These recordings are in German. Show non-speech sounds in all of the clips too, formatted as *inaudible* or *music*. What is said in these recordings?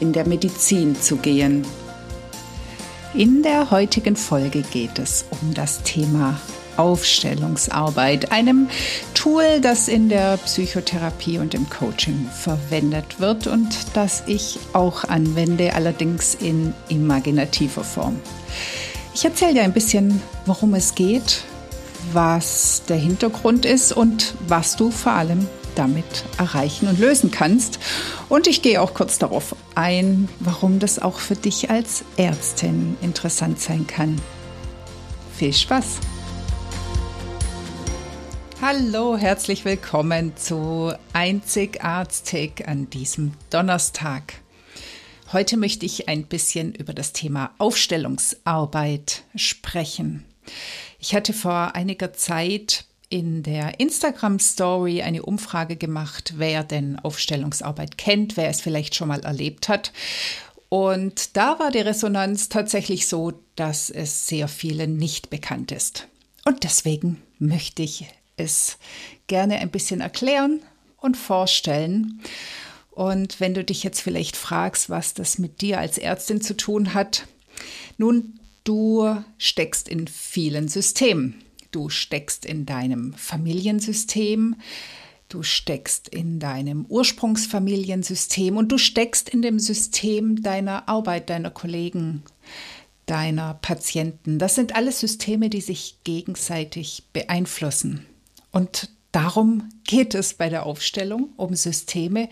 in der Medizin zu gehen. In der heutigen Folge geht es um das Thema Aufstellungsarbeit, einem Tool, das in der Psychotherapie und im Coaching verwendet wird und das ich auch anwende, allerdings in imaginativer Form. Ich erzähle dir ein bisschen, worum es geht, was der Hintergrund ist und was du vor allem damit erreichen und lösen kannst. Und ich gehe auch kurz darauf ein, warum das auch für dich als Ärztin interessant sein kann. Viel Spaß! Hallo, herzlich willkommen zu Einzigartig an diesem Donnerstag. Heute möchte ich ein bisschen über das Thema Aufstellungsarbeit sprechen. Ich hatte vor einiger Zeit in der Instagram Story eine Umfrage gemacht, wer denn Aufstellungsarbeit kennt, wer es vielleicht schon mal erlebt hat. Und da war die Resonanz tatsächlich so, dass es sehr vielen nicht bekannt ist. Und deswegen möchte ich es gerne ein bisschen erklären und vorstellen. Und wenn du dich jetzt vielleicht fragst, was das mit dir als Ärztin zu tun hat, nun, du steckst in vielen Systemen. Du steckst in deinem Familiensystem, du steckst in deinem Ursprungsfamiliensystem und du steckst in dem System deiner Arbeit, deiner Kollegen, deiner Patienten. Das sind alles Systeme, die sich gegenseitig beeinflussen. Und darum geht es bei der Aufstellung, um Systeme.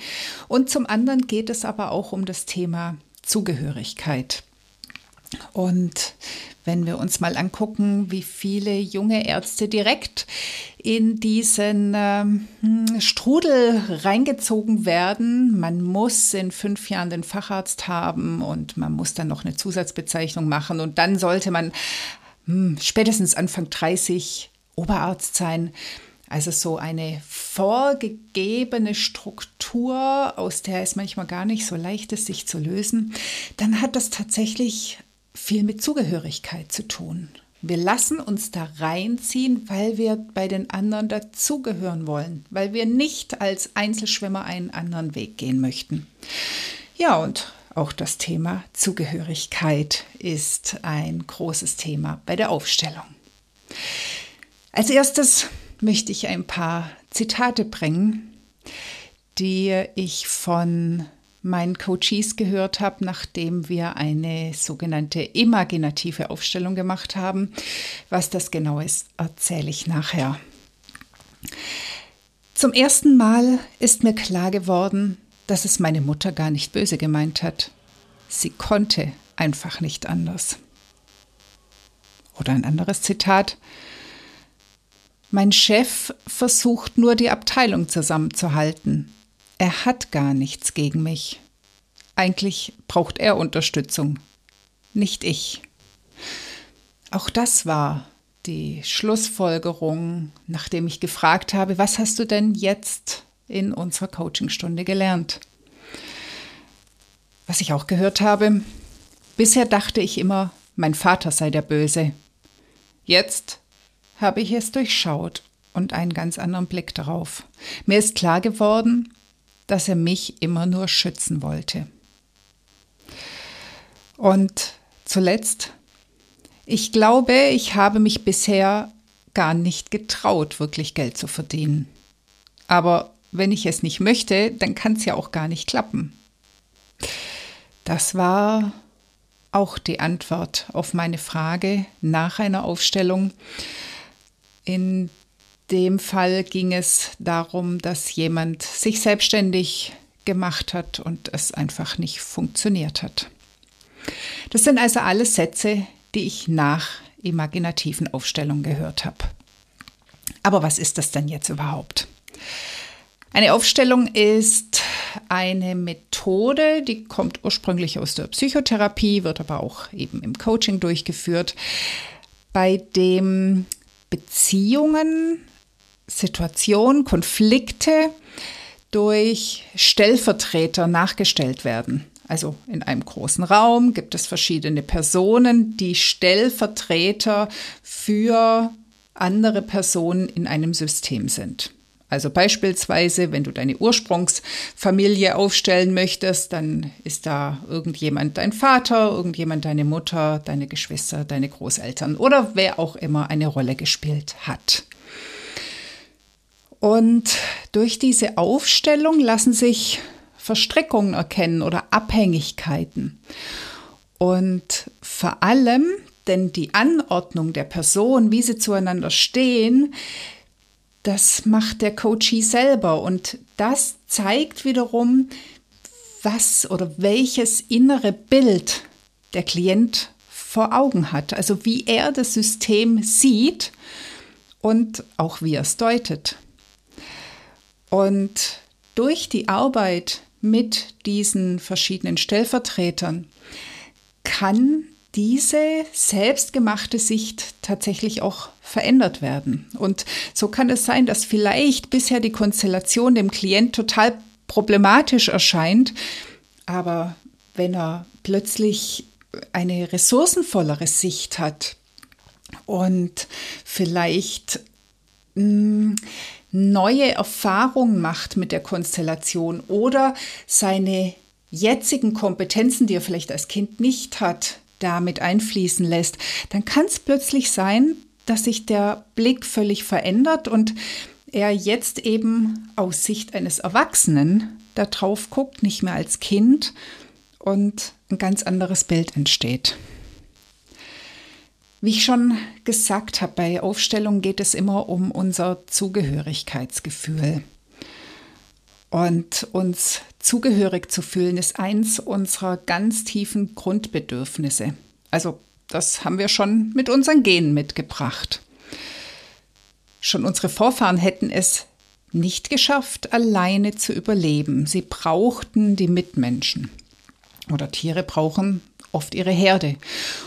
Und zum anderen geht es aber auch um das Thema Zugehörigkeit. Und wenn wir uns mal angucken, wie viele junge Ärzte direkt in diesen ähm, Strudel reingezogen werden. Man muss in fünf Jahren den Facharzt haben und man muss dann noch eine Zusatzbezeichnung machen und dann sollte man hm, spätestens Anfang 30 Oberarzt sein. Also so eine vorgegebene Struktur, aus der es manchmal gar nicht so leicht ist, sich zu lösen, dann hat das tatsächlich viel mit Zugehörigkeit zu tun. Wir lassen uns da reinziehen, weil wir bei den anderen dazugehören wollen, weil wir nicht als Einzelschwimmer einen anderen Weg gehen möchten. Ja, und auch das Thema Zugehörigkeit ist ein großes Thema bei der Aufstellung. Als erstes möchte ich ein paar Zitate bringen, die ich von meinen Coaches gehört habe, nachdem wir eine sogenannte imaginative Aufstellung gemacht haben. Was das genau ist, erzähle ich nachher. Zum ersten Mal ist mir klar geworden, dass es meine Mutter gar nicht böse gemeint hat. Sie konnte einfach nicht anders. Oder ein anderes Zitat. Mein Chef versucht nur die Abteilung zusammenzuhalten. Er hat gar nichts gegen mich. Eigentlich braucht er Unterstützung, nicht ich. Auch das war die Schlussfolgerung, nachdem ich gefragt habe, was hast du denn jetzt in unserer Coachingstunde gelernt? Was ich auch gehört habe, bisher dachte ich immer, mein Vater sei der Böse. Jetzt habe ich es durchschaut und einen ganz anderen Blick darauf. Mir ist klar geworden, dass er mich immer nur schützen wollte. Und zuletzt, ich glaube, ich habe mich bisher gar nicht getraut, wirklich Geld zu verdienen. Aber wenn ich es nicht möchte, dann kann es ja auch gar nicht klappen. Das war auch die Antwort auf meine Frage nach einer Aufstellung. In dem Fall ging es darum, dass jemand sich selbstständig gemacht hat und es einfach nicht funktioniert hat. Das sind also alles Sätze, die ich nach imaginativen Aufstellungen gehört habe. Aber was ist das denn jetzt überhaupt? Eine Aufstellung ist eine Methode, die kommt ursprünglich aus der Psychotherapie, wird aber auch eben im Coaching durchgeführt, bei dem Beziehungen, Situationen, Konflikte durch Stellvertreter nachgestellt werden. Also in einem großen Raum gibt es verschiedene Personen, die Stellvertreter für andere Personen in einem System sind. Also beispielsweise, wenn du deine Ursprungsfamilie aufstellen möchtest, dann ist da irgendjemand dein Vater, irgendjemand deine Mutter, deine Geschwister, deine Großeltern oder wer auch immer eine Rolle gespielt hat. Und durch diese Aufstellung lassen sich Verstrickungen erkennen oder Abhängigkeiten. Und vor allem, denn die Anordnung der Person, wie sie zueinander stehen, das macht der Coachee selber und das zeigt wiederum, was oder welches innere Bild der Klient vor Augen hat, also wie er das System sieht und auch wie er es deutet. Und durch die Arbeit mit diesen verschiedenen Stellvertretern kann diese selbstgemachte Sicht tatsächlich auch verändert werden. Und so kann es sein, dass vielleicht bisher die Konstellation dem Klient total problematisch erscheint, aber wenn er plötzlich eine ressourcenvollere Sicht hat und vielleicht mh, hm, neue Erfahrungen macht mit der Konstellation oder seine jetzigen Kompetenzen, die er vielleicht als Kind nicht hat, damit einfließen lässt, dann kann es plötzlich sein, dass sich der Blick völlig verändert und er jetzt eben aus Sicht eines Erwachsenen da drauf guckt, nicht mehr als Kind und ein ganz anderes Bild entsteht. Wie ich schon gesagt habe, bei Aufstellungen geht es immer um unser Zugehörigkeitsgefühl. Und uns zugehörig zu fühlen, ist eins unserer ganz tiefen Grundbedürfnisse. Also das haben wir schon mit unseren Genen mitgebracht. Schon unsere Vorfahren hätten es nicht geschafft, alleine zu überleben. Sie brauchten die Mitmenschen. Oder Tiere brauchen oft ihre Herde.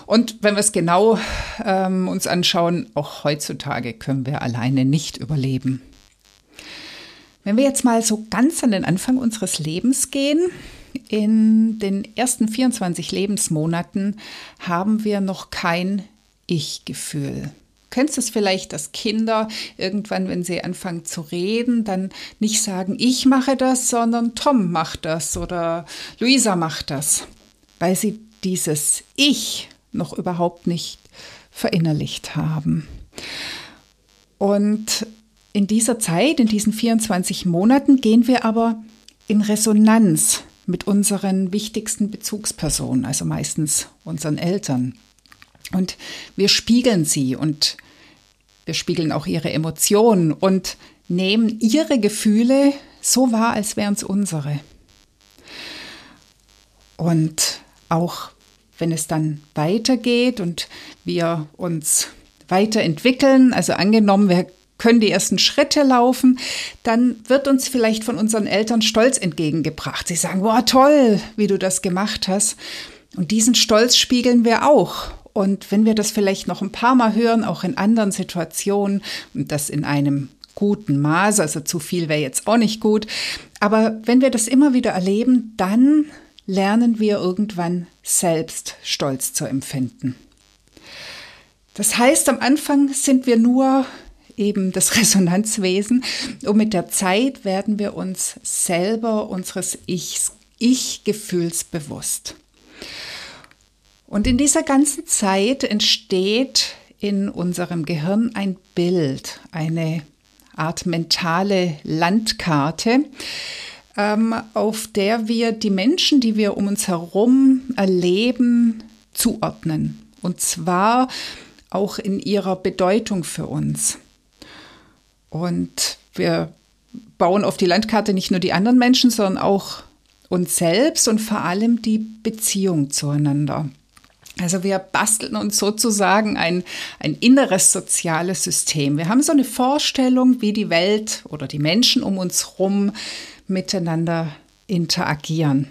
Und wenn wir es genau ähm, uns anschauen, auch heutzutage können wir alleine nicht überleben. Wenn wir jetzt mal so ganz an den Anfang unseres Lebens gehen, in den ersten 24 Lebensmonaten haben wir noch kein Ich-Gefühl. Kennst du es vielleicht, dass Kinder irgendwann, wenn sie anfangen zu reden, dann nicht sagen, ich mache das, sondern Tom macht das oder Luisa macht das, weil sie dieses Ich noch überhaupt nicht verinnerlicht haben. Und in dieser Zeit, in diesen 24 Monaten, gehen wir aber in Resonanz mit unseren wichtigsten Bezugspersonen, also meistens unseren Eltern. Und wir spiegeln sie und wir spiegeln auch ihre Emotionen und nehmen ihre Gefühle so wahr, als wären es unsere. Und auch wenn es dann weitergeht und wir uns weiterentwickeln, also angenommen, wir können die ersten Schritte laufen, dann wird uns vielleicht von unseren Eltern Stolz entgegengebracht. Sie sagen, wow, toll, wie du das gemacht hast. Und diesen Stolz spiegeln wir auch. Und wenn wir das vielleicht noch ein paar Mal hören, auch in anderen Situationen, und das in einem guten Maß, also zu viel wäre jetzt auch nicht gut, aber wenn wir das immer wieder erleben, dann lernen wir irgendwann selbst Stolz zu empfinden. Das heißt, am Anfang sind wir nur eben das *laughs* Resonanzwesen. Und mit der Zeit werden wir uns selber unseres Ich-Gefühls bewusst. Und in dieser ganzen Zeit entsteht in unserem Gehirn ein Bild, eine Art mentale Landkarte, ähm, auf der wir die Menschen, die wir um uns herum erleben, zuordnen. Und zwar auch in ihrer Bedeutung für uns. Und wir bauen auf die Landkarte nicht nur die anderen Menschen, sondern auch uns selbst und vor allem die Beziehung zueinander. Also wir basteln uns sozusagen ein, ein inneres soziales System. Wir haben so eine Vorstellung, wie die Welt oder die Menschen um uns herum miteinander interagieren.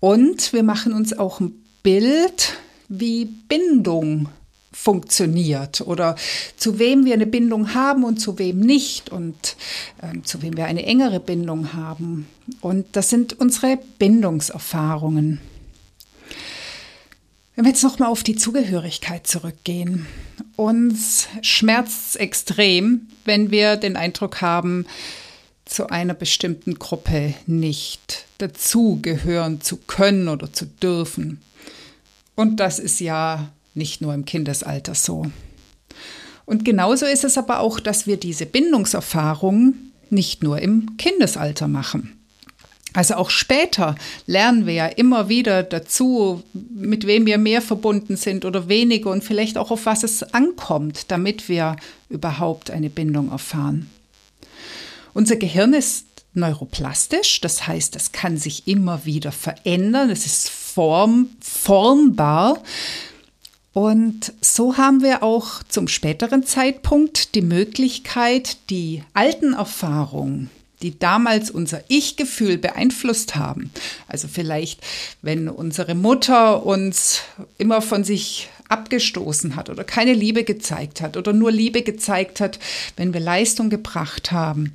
Und wir machen uns auch ein Bild, wie Bindung funktioniert oder zu wem wir eine Bindung haben und zu wem nicht und äh, zu wem wir eine engere Bindung haben. Und das sind unsere Bindungserfahrungen. Wenn wir jetzt nochmal auf die Zugehörigkeit zurückgehen, uns schmerzt es extrem, wenn wir den Eindruck haben, zu einer bestimmten Gruppe nicht dazugehören zu können oder zu dürfen. Und das ist ja nicht nur im Kindesalter so. Und genauso ist es aber auch, dass wir diese Bindungserfahrung nicht nur im Kindesalter machen. Also auch später lernen wir ja immer wieder dazu, mit wem wir mehr verbunden sind oder weniger und vielleicht auch auf was es ankommt, damit wir überhaupt eine Bindung erfahren. Unser Gehirn ist neuroplastisch, das heißt, es kann sich immer wieder verändern, es ist form, formbar. Und so haben wir auch zum späteren Zeitpunkt die Möglichkeit, die alten Erfahrungen, die damals unser Ich-Gefühl beeinflusst haben. Also vielleicht, wenn unsere Mutter uns immer von sich abgestoßen hat oder keine Liebe gezeigt hat oder nur Liebe gezeigt hat, wenn wir Leistung gebracht haben,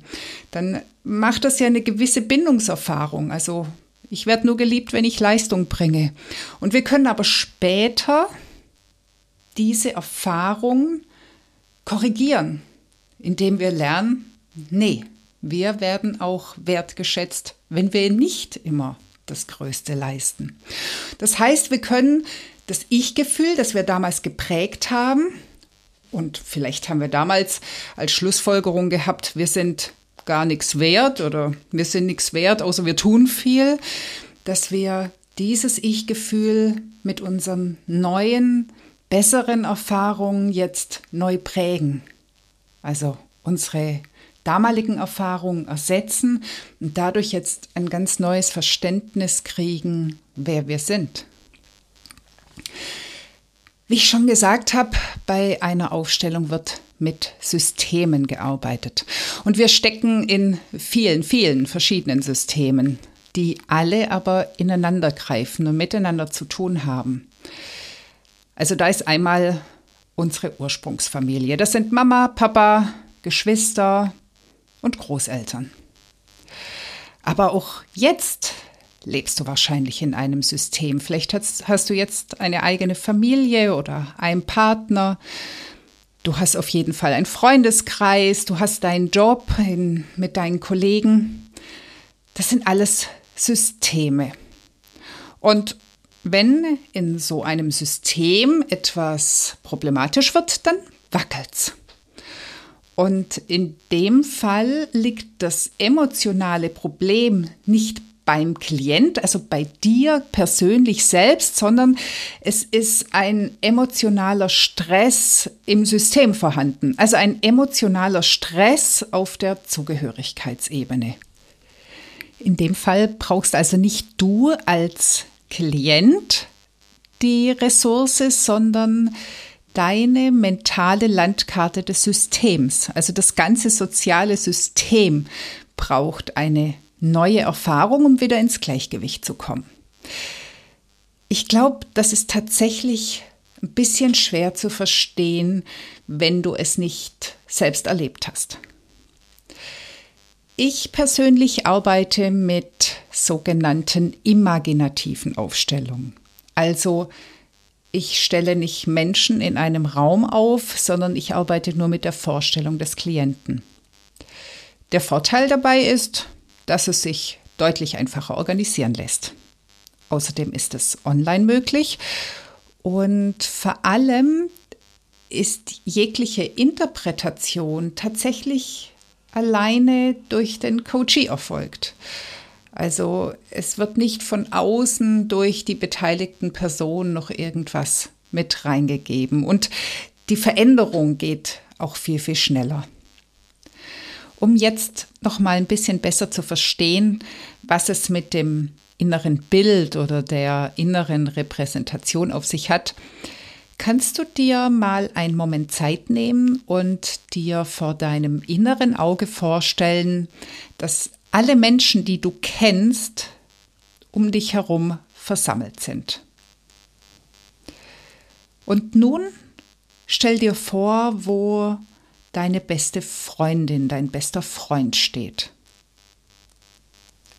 dann macht das ja eine gewisse Bindungserfahrung. Also ich werde nur geliebt, wenn ich Leistung bringe. Und wir können aber später diese Erfahrung korrigieren, indem wir lernen, nee, wir werden auch wertgeschätzt, wenn wir nicht immer das Größte leisten. Das heißt, wir können das Ich-Gefühl, das wir damals geprägt haben, und vielleicht haben wir damals als Schlussfolgerung gehabt, wir sind gar nichts wert oder wir sind nichts wert, außer wir tun viel, dass wir dieses Ich-Gefühl mit unseren neuen, besseren Erfahrungen jetzt neu prägen. Also unsere damaligen Erfahrungen ersetzen und dadurch jetzt ein ganz neues Verständnis kriegen, wer wir sind. Wie ich schon gesagt habe, bei einer Aufstellung wird mit Systemen gearbeitet. Und wir stecken in vielen, vielen verschiedenen Systemen, die alle aber ineinander greifen und miteinander zu tun haben. Also da ist einmal unsere Ursprungsfamilie. Das sind Mama, Papa, Geschwister, und Großeltern. Aber auch jetzt lebst du wahrscheinlich in einem System. Vielleicht hast, hast, du jetzt eine eigene Familie oder einen Partner. Du hast auf jeden Fall einen Freundeskreis, du hast deinen Job in, mit deinen Kollegen. Das sind alles Systeme. Und wenn in so einem System etwas problematisch wird, dann wackelt's. Und in dem Fall liegt das emotionale Problem nicht beim Klient, also bei dir persönlich selbst, sondern es ist ein emotionaler Stress im System vorhanden, also ein emotionaler Stress auf der Zugehörigkeitsebene. In dem Fall brauchst also nicht du als Klient die Ressource, sondern deine mentale Landkarte des Systems. Also das ganze soziale System braucht eine neue Erfahrung, um wieder ins Gleichgewicht zu kommen. Ich glaube, das ist tatsächlich ein bisschen schwer zu verstehen, wenn du es nicht selbst erlebt hast. Ich persönlich arbeite mit sogenannten imaginativen Aufstellungen. Also ich stelle nicht Menschen in einem Raum auf, sondern ich arbeite nur mit der Vorstellung des Klienten. Der Vorteil dabei ist, dass es sich deutlich einfacher organisieren lässt. Außerdem ist es online möglich und vor allem ist jegliche Interpretation tatsächlich alleine durch den Coachee erfolgt. Also es wird nicht von außen durch die beteiligten Personen noch irgendwas mit reingegeben. Und die Veränderung geht auch viel, viel schneller. Um jetzt noch mal ein bisschen besser zu verstehen, was es mit dem inneren Bild oder der inneren Repräsentation auf sich hat, kannst du dir mal einen Moment Zeit nehmen und dir vor deinem inneren Auge vorstellen, dass alle Menschen, die du kennst, um dich herum versammelt sind. Und nun stell dir vor, wo deine beste Freundin, dein bester Freund steht.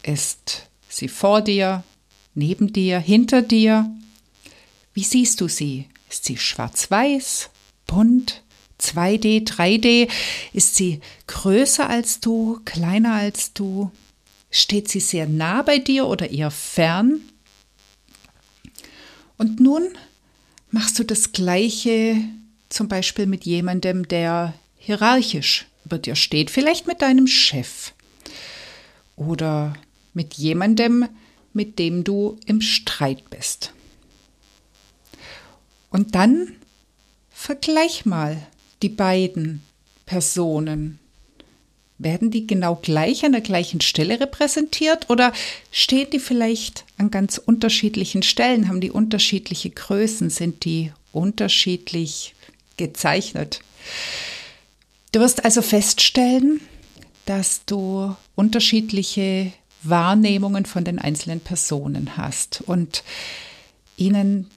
Ist sie vor dir, neben dir, hinter dir? Wie siehst du sie? Ist sie schwarz-weiß, bunt, 2D, 3D? Ist sie größer als du, kleiner als du? Steht sie sehr nah bei dir oder eher fern? Und nun machst du das Gleiche zum Beispiel mit jemandem, der hierarchisch über dir steht, vielleicht mit deinem Chef oder mit jemandem, mit dem du im Streit bist. Und dann vergleich mal die beiden Personen. Werden die genau gleich an der gleichen Stelle repräsentiert oder stehen die vielleicht an ganz unterschiedlichen Stellen? Haben die unterschiedliche Größen? Sind die unterschiedlich gezeichnet? Du wirst also feststellen, dass du unterschiedliche Wahrnehmungen von den einzelnen Personen hast und ihnen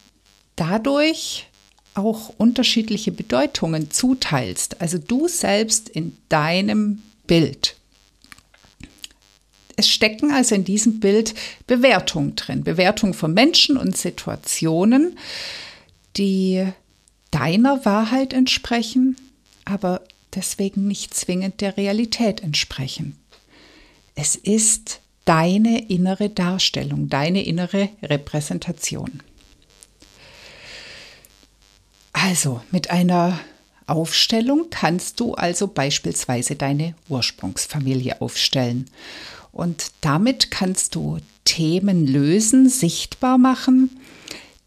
dadurch auch unterschiedliche Bedeutungen zuteilst, also du selbst in deinem Bild. Es stecken also in diesem Bild Bewertungen drin, Bewertungen von Menschen und Situationen, die deiner Wahrheit entsprechen, aber deswegen nicht zwingend der Realität entsprechen. Es ist deine innere Darstellung, deine innere Repräsentation. Also mit einer Aufstellung kannst du also beispielsweise deine Ursprungsfamilie aufstellen. Und damit kannst du Themen lösen, sichtbar machen,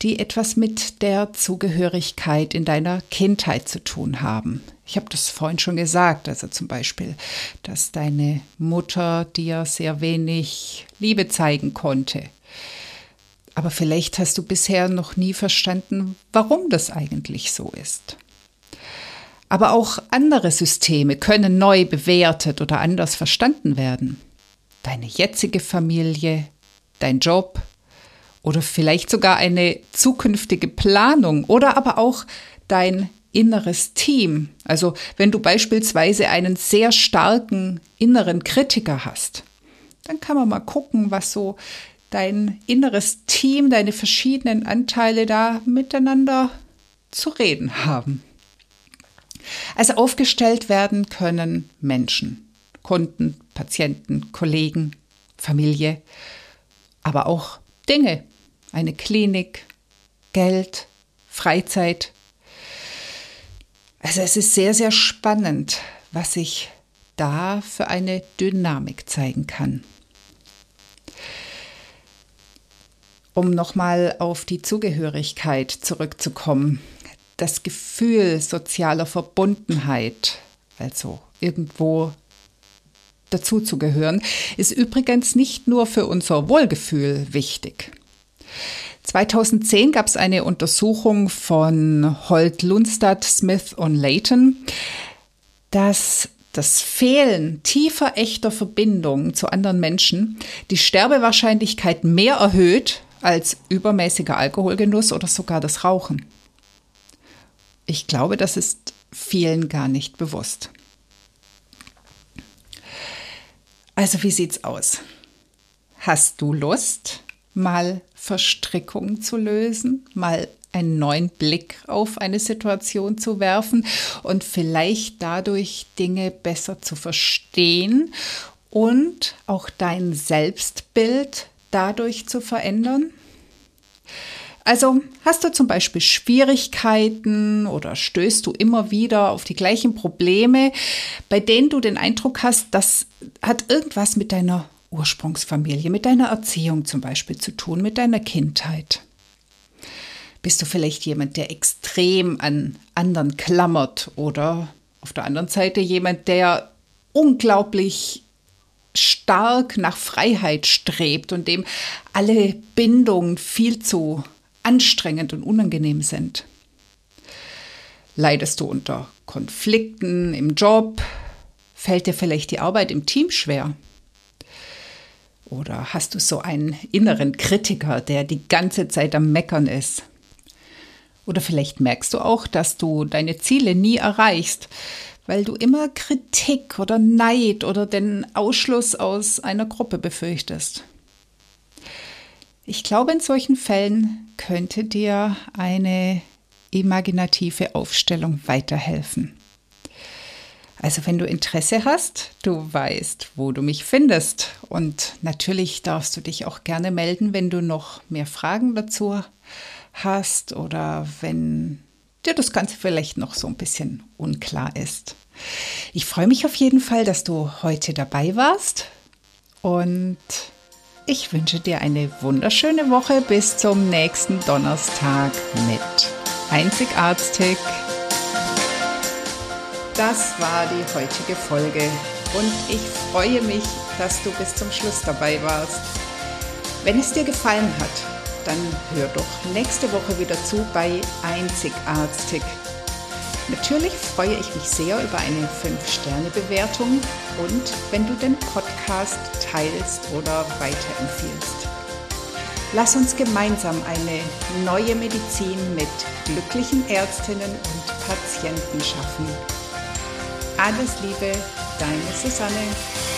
die etwas mit der Zugehörigkeit in deiner Kindheit zu tun haben. Ich habe das vorhin schon gesagt, also zum Beispiel, dass deine Mutter dir sehr wenig Liebe zeigen konnte. Aber vielleicht hast du bisher noch nie verstanden, warum das eigentlich so ist. Aber auch andere Systeme können neu bewertet oder anders verstanden werden. Deine jetzige Familie, dein Job, oder vielleicht sogar eine zukünftige Planung oder aber auch dein inneres Team. Also wenn du beispielsweise einen sehr starken inneren Kritiker hast, dann kann man mal gucken, was so dein inneres Team, deine verschiedenen Anteile da miteinander zu reden haben. Also aufgestellt werden können Menschen, Kunden, Patienten, Kollegen, Familie, aber auch Dinge, eine Klinik, Geld, Freizeit. Also es ist sehr, sehr spannend, was sich da für eine Dynamik zeigen kann. Um nochmal auf die Zugehörigkeit zurückzukommen, das Gefühl sozialer Verbundenheit, also irgendwo dazuzugehören, ist übrigens nicht nur für unser Wohlgefühl wichtig. 2010 gab es eine Untersuchung von Holt Lundstadt, Smith und Layton, dass das Fehlen tiefer echter Verbindungen zu anderen Menschen die Sterbewahrscheinlichkeit mehr erhöht als übermäßiger Alkoholgenuss oder sogar das Rauchen. Ich glaube, das ist vielen gar nicht bewusst. Also wie sieht's aus? Hast du Lust, mal Verstrickungen zu lösen, mal einen neuen Blick auf eine Situation zu werfen und vielleicht dadurch Dinge besser zu verstehen und auch dein Selbstbild dadurch zu verändern? Also hast du zum Beispiel Schwierigkeiten oder stößt du immer wieder auf die gleichen Probleme, bei denen du den Eindruck hast, das hat irgendwas mit deiner Ursprungsfamilie, mit deiner Erziehung zum Beispiel zu tun, mit deiner Kindheit? Bist du vielleicht jemand, der extrem an anderen klammert oder auf der anderen Seite jemand, der unglaublich stark nach Freiheit strebt und dem alle Bindungen viel zu anstrengend und unangenehm sind? Leidest du unter Konflikten im Job? Fällt dir vielleicht die Arbeit im Team schwer? Oder hast du so einen inneren Kritiker, der die ganze Zeit am Meckern ist? Oder vielleicht merkst du auch, dass du deine Ziele nie erreichst, weil du immer Kritik oder Neid oder den Ausschluss aus einer Gruppe befürchtest. Ich glaube, in solchen Fällen könnte dir eine imaginative Aufstellung weiterhelfen. Also wenn du Interesse hast, du weißt, wo du mich findest. Und natürlich darfst du dich auch gerne melden, wenn du noch mehr Fragen dazu hast oder wenn dir das Ganze vielleicht noch so ein bisschen unklar ist. Ich freue mich auf jeden Fall, dass du heute dabei warst und ich wünsche dir eine wunderschöne Woche bis zum nächsten Donnerstag mit Einzigartig. Das war die heutige Folge und ich freue mich, dass du bis zum Schluss dabei warst. Wenn es dir gefallen hat, dann hör doch nächste Woche wieder zu bei Einzigartig. Natürlich freue ich mich sehr über eine 5-Sterne-Bewertung und wenn du den Podcast teilst oder weiterempfiehlst. Lass uns gemeinsam eine neue Medizin mit glücklichen Ärztinnen und Patienten schaffen. Alles Liebe, deine Susanne.